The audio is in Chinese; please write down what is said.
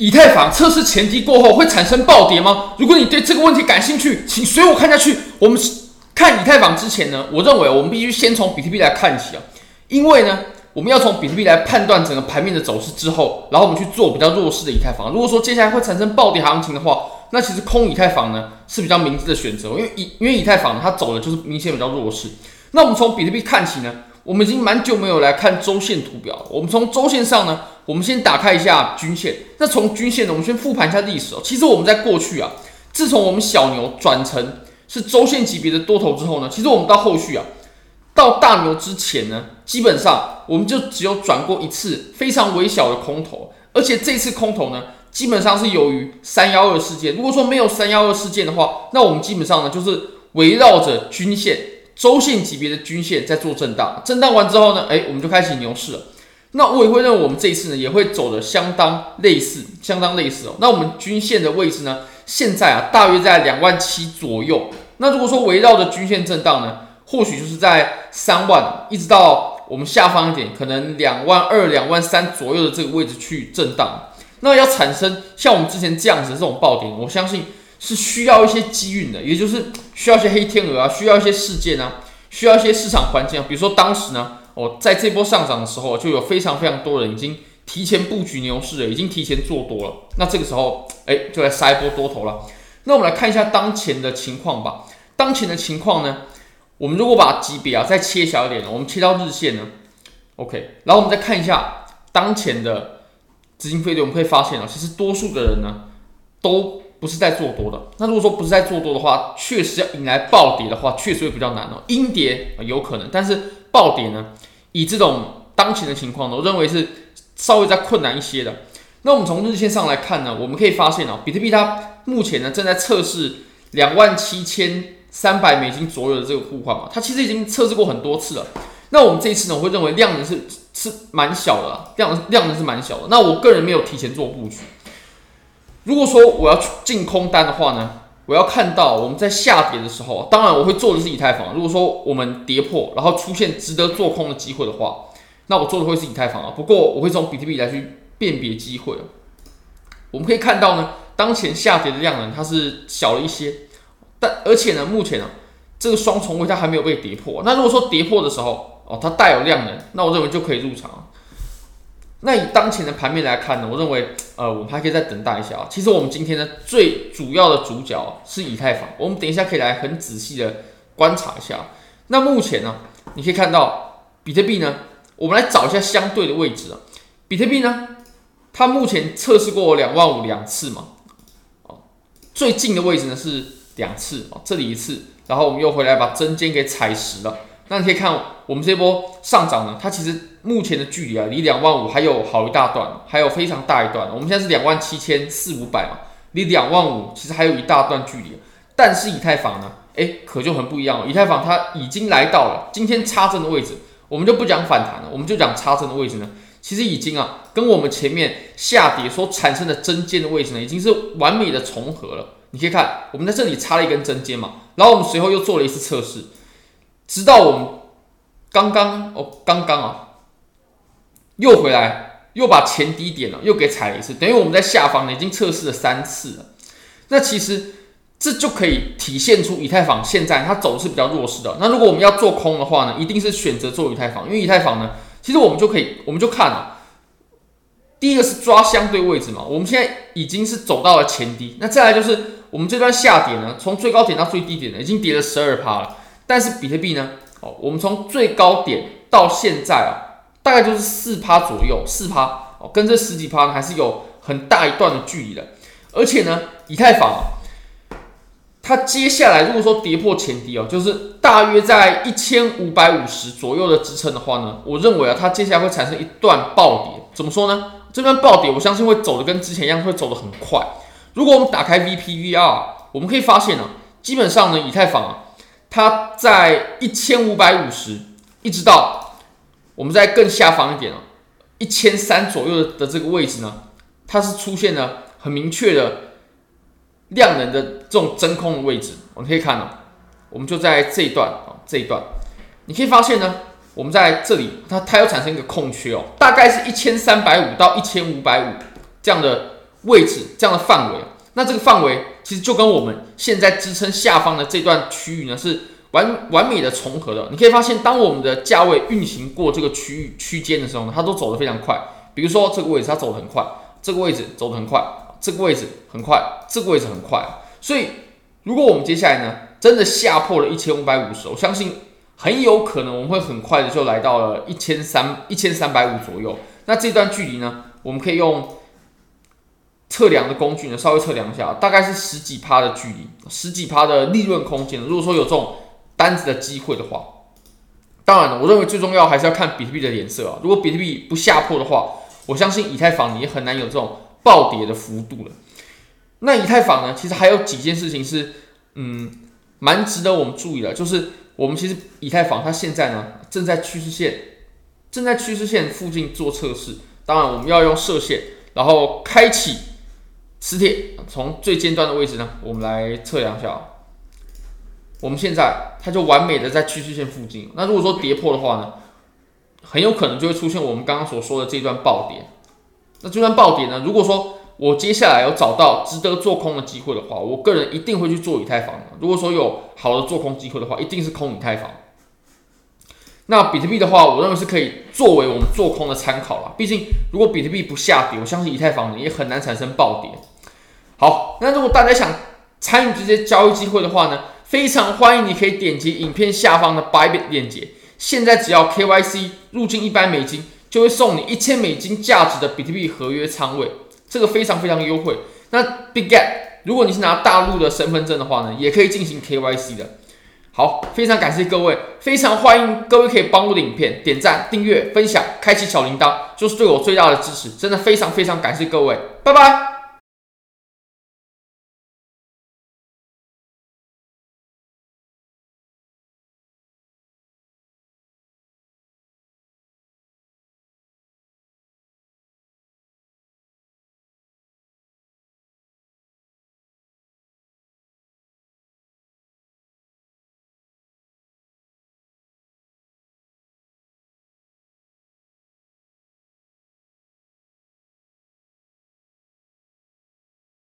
以太坊测试前低过后会产生暴跌吗？如果你对这个问题感兴趣，请随我看下去。我们看以太坊之前呢，我认为我们必须先从比特币来看起啊，因为呢，我们要从比特币来判断整个盘面的走势之后，然后我们去做比较弱势的以太坊。如果说接下来会产生暴跌行情的话，那其实空以太坊呢是比较明智的选择，因为以因为以太坊它走的就是明显比较弱势。那我们从比特币看起呢，我们已经蛮久没有来看周线图表了。我们从周线上呢，我们先打开一下均线。那从均线呢，我们先复盘一下历史哦。其实我们在过去啊，自从我们小牛转成是周线级别的多头之后呢，其实我们到后续啊，到大牛之前呢，基本上我们就只有转过一次非常微小的空头，而且这次空头呢。基本上是由于三幺二事件。如果说没有三幺二事件的话，那我们基本上呢就是围绕着均线、周线级别的均线在做震荡。震荡完之后呢，哎，我们就开启牛市了。那我也会认为我们这一次呢也会走的相当类似，相当类似哦。那我们均线的位置呢，现在啊大约在两万七左右。那如果说围绕着均线震荡呢，或许就是在三万，一直到我们下方一点，可能两万二、两万三左右的这个位置去震荡。那要产生像我们之前这样子的这种暴跌，我相信是需要一些机运的，也就是需要一些黑天鹅啊，需要一些事件啊，需要一些市场环境啊。比如说当时呢，哦，在这波上涨的时候，就有非常非常多人已经提前布局牛市了，已经提前做多了。那这个时候，哎，就来杀一波多头了。那我们来看一下当前的情况吧。当前的情况呢，我们如果把级别啊再切小一点，我们切到日线呢，OK，然后我们再看一下当前的。资金费率，我们可以发现啊，其实多数的人呢，都不是在做多的。那如果说不是在做多的话，确实要引来暴跌的话，确实会比较难哦。阴跌有可能，但是暴跌呢，以这种当前的情况呢，我认为是稍微再困难一些的。那我们从日线上来看呢，我们可以发现哦，比特币它目前呢正在测试两万七千三百美金左右的这个互换嘛，它其实已经测试过很多次了。那我们这一次呢，我会认为量能是是蛮小的，量量能是蛮小的。那我个人没有提前做布局。如果说我要进空单的话呢，我要看到我们在下跌的时候，当然我会做的是以太坊。如果说我们跌破，然后出现值得做空的机会的话，那我做的会是以太坊啊。不过我会从比特币来去辨别机会。我们可以看到呢，当前下跌的量能它是小了一些，但而且呢，目前呢，这个双重位它还没有被跌破。那如果说跌破的时候，哦，它带有量能，那我认为就可以入场。那以当前的盘面来看呢，我认为，呃，我们还可以再等待一下啊。其实我们今天呢，最主要的主角是以太坊，我们等一下可以来很仔细的观察一下。那目前呢，你可以看到比特币呢，我们来找一下相对的位置啊。比特币呢，它目前测试过两万五两次嘛，哦，最近的位置呢是两次啊，这里一次，然后我们又回来把针尖给踩实了。那你可以看我们这波上涨呢，它其实目前的距离啊，离两万五还有好一大段，还有非常大一段。我们现在是两万七千四五百嘛，离两万五其实还有一大段距离。但是以太坊呢，诶，可就很不一样了。以太坊它已经来到了今天插针的位置，我们就不讲反弹了，我们就讲插针的位置呢，其实已经啊，跟我们前面下跌所产生的针尖的位置呢，已经是完美的重合了。你可以看，我们在这里插了一根针尖嘛，然后我们随后又做了一次测试。直到我们刚刚哦，刚刚啊，又回来，又把前低点了，又给踩了一次，等于我们在下方呢已经测试了三次了。那其实这就可以体现出以太坊现在它走的是比较弱势的。那如果我们要做空的话呢，一定是选择做以太坊，因为以太坊呢，其实我们就可以，我们就看啊，第一个是抓相对位置嘛，我们现在已经是走到了前低，那再来就是我们这段下跌呢，从最高点到最低点呢，已经跌了十二趴了。但是比特币呢？哦，我们从最高点到现在啊，大概就是四趴左右，四趴哦，跟这十几趴还是有很大一段的距离的。而且呢，以太坊啊，它接下来如果说跌破前低哦，就是大约在一千五百五十左右的支撑的话呢，我认为啊，它接下来会产生一段暴跌。怎么说呢？这段暴跌我相信会走的跟之前一样，会走的很快。如果我们打开 VPVR，我们可以发现啊，基本上呢，以太坊啊。它在一千五百五十，一直到我们在更下方一点哦，一千三左右的的这个位置呢，它是出现了很明确的量能的这种真空的位置。我们可以看到，我们就在这一段啊，这一段，你可以发现呢，我们在这里它它要产生一个空缺哦，大概是一千三百五到一千五百五这样的位置这样的范围，那这个范围其实就跟我们现在支撑下方的这段区域呢是完完美的重合的。你可以发现，当我们的价位运行过这个区域区间的时候呢，它都走得非常快。比如说这个位置它走得很快，这个位置走得很快，这个位置很快，这个位置很快。所以如果我们接下来呢真的下破了一千五百五十，我相信很有可能我们会很快的就来到了一千三一千三百五左右。那这段距离呢，我们可以用。测量的工具呢，稍微测量一下，大概是十几趴的距离，十几趴的利润空间。如果说有这种单子的机会的话，当然了，我认为最重要还是要看比特币的脸色啊。如果比特币不下破的话，我相信以太坊你也很难有这种暴跌的幅度了。那以太坊呢，其实还有几件事情是，嗯，蛮值得我们注意的，就是我们其实以太坊它现在呢正在趋势线，正在趋势线附近做测试。当然，我们要用射线，然后开启。磁铁从最尖端的位置呢，我们来测量一下。我们现在它就完美的在趋势线附近。那如果说跌破的话呢，很有可能就会出现我们刚刚所说的这段暴跌。那这段暴跌呢，如果说我接下来有找到值得做空的机会的话，我个人一定会去做以太坊的。如果说有好的做空机会的话，一定是空以太坊。那比特币的话，我认为是可以作为我们做空的参考了。毕竟如果比特币不下跌，我相信以太坊也很难产生暴跌。好，那如果大家想参与这些交易机会的话呢，非常欢迎你可以点击影片下方的 Bybit 链接。现在只要 KYC 入金一百美金，就会送你一千美金价值的比特币合约仓位，这个非常非常优惠。那 Bitget，如果你是拿大陆的身份证的话呢，也可以进行 KYC 的。好，非常感谢各位，非常欢迎各位可以帮我的影片点赞、订阅、分享、开启小铃铛，就是对我最大的支持。真的非常非常感谢各位，拜拜。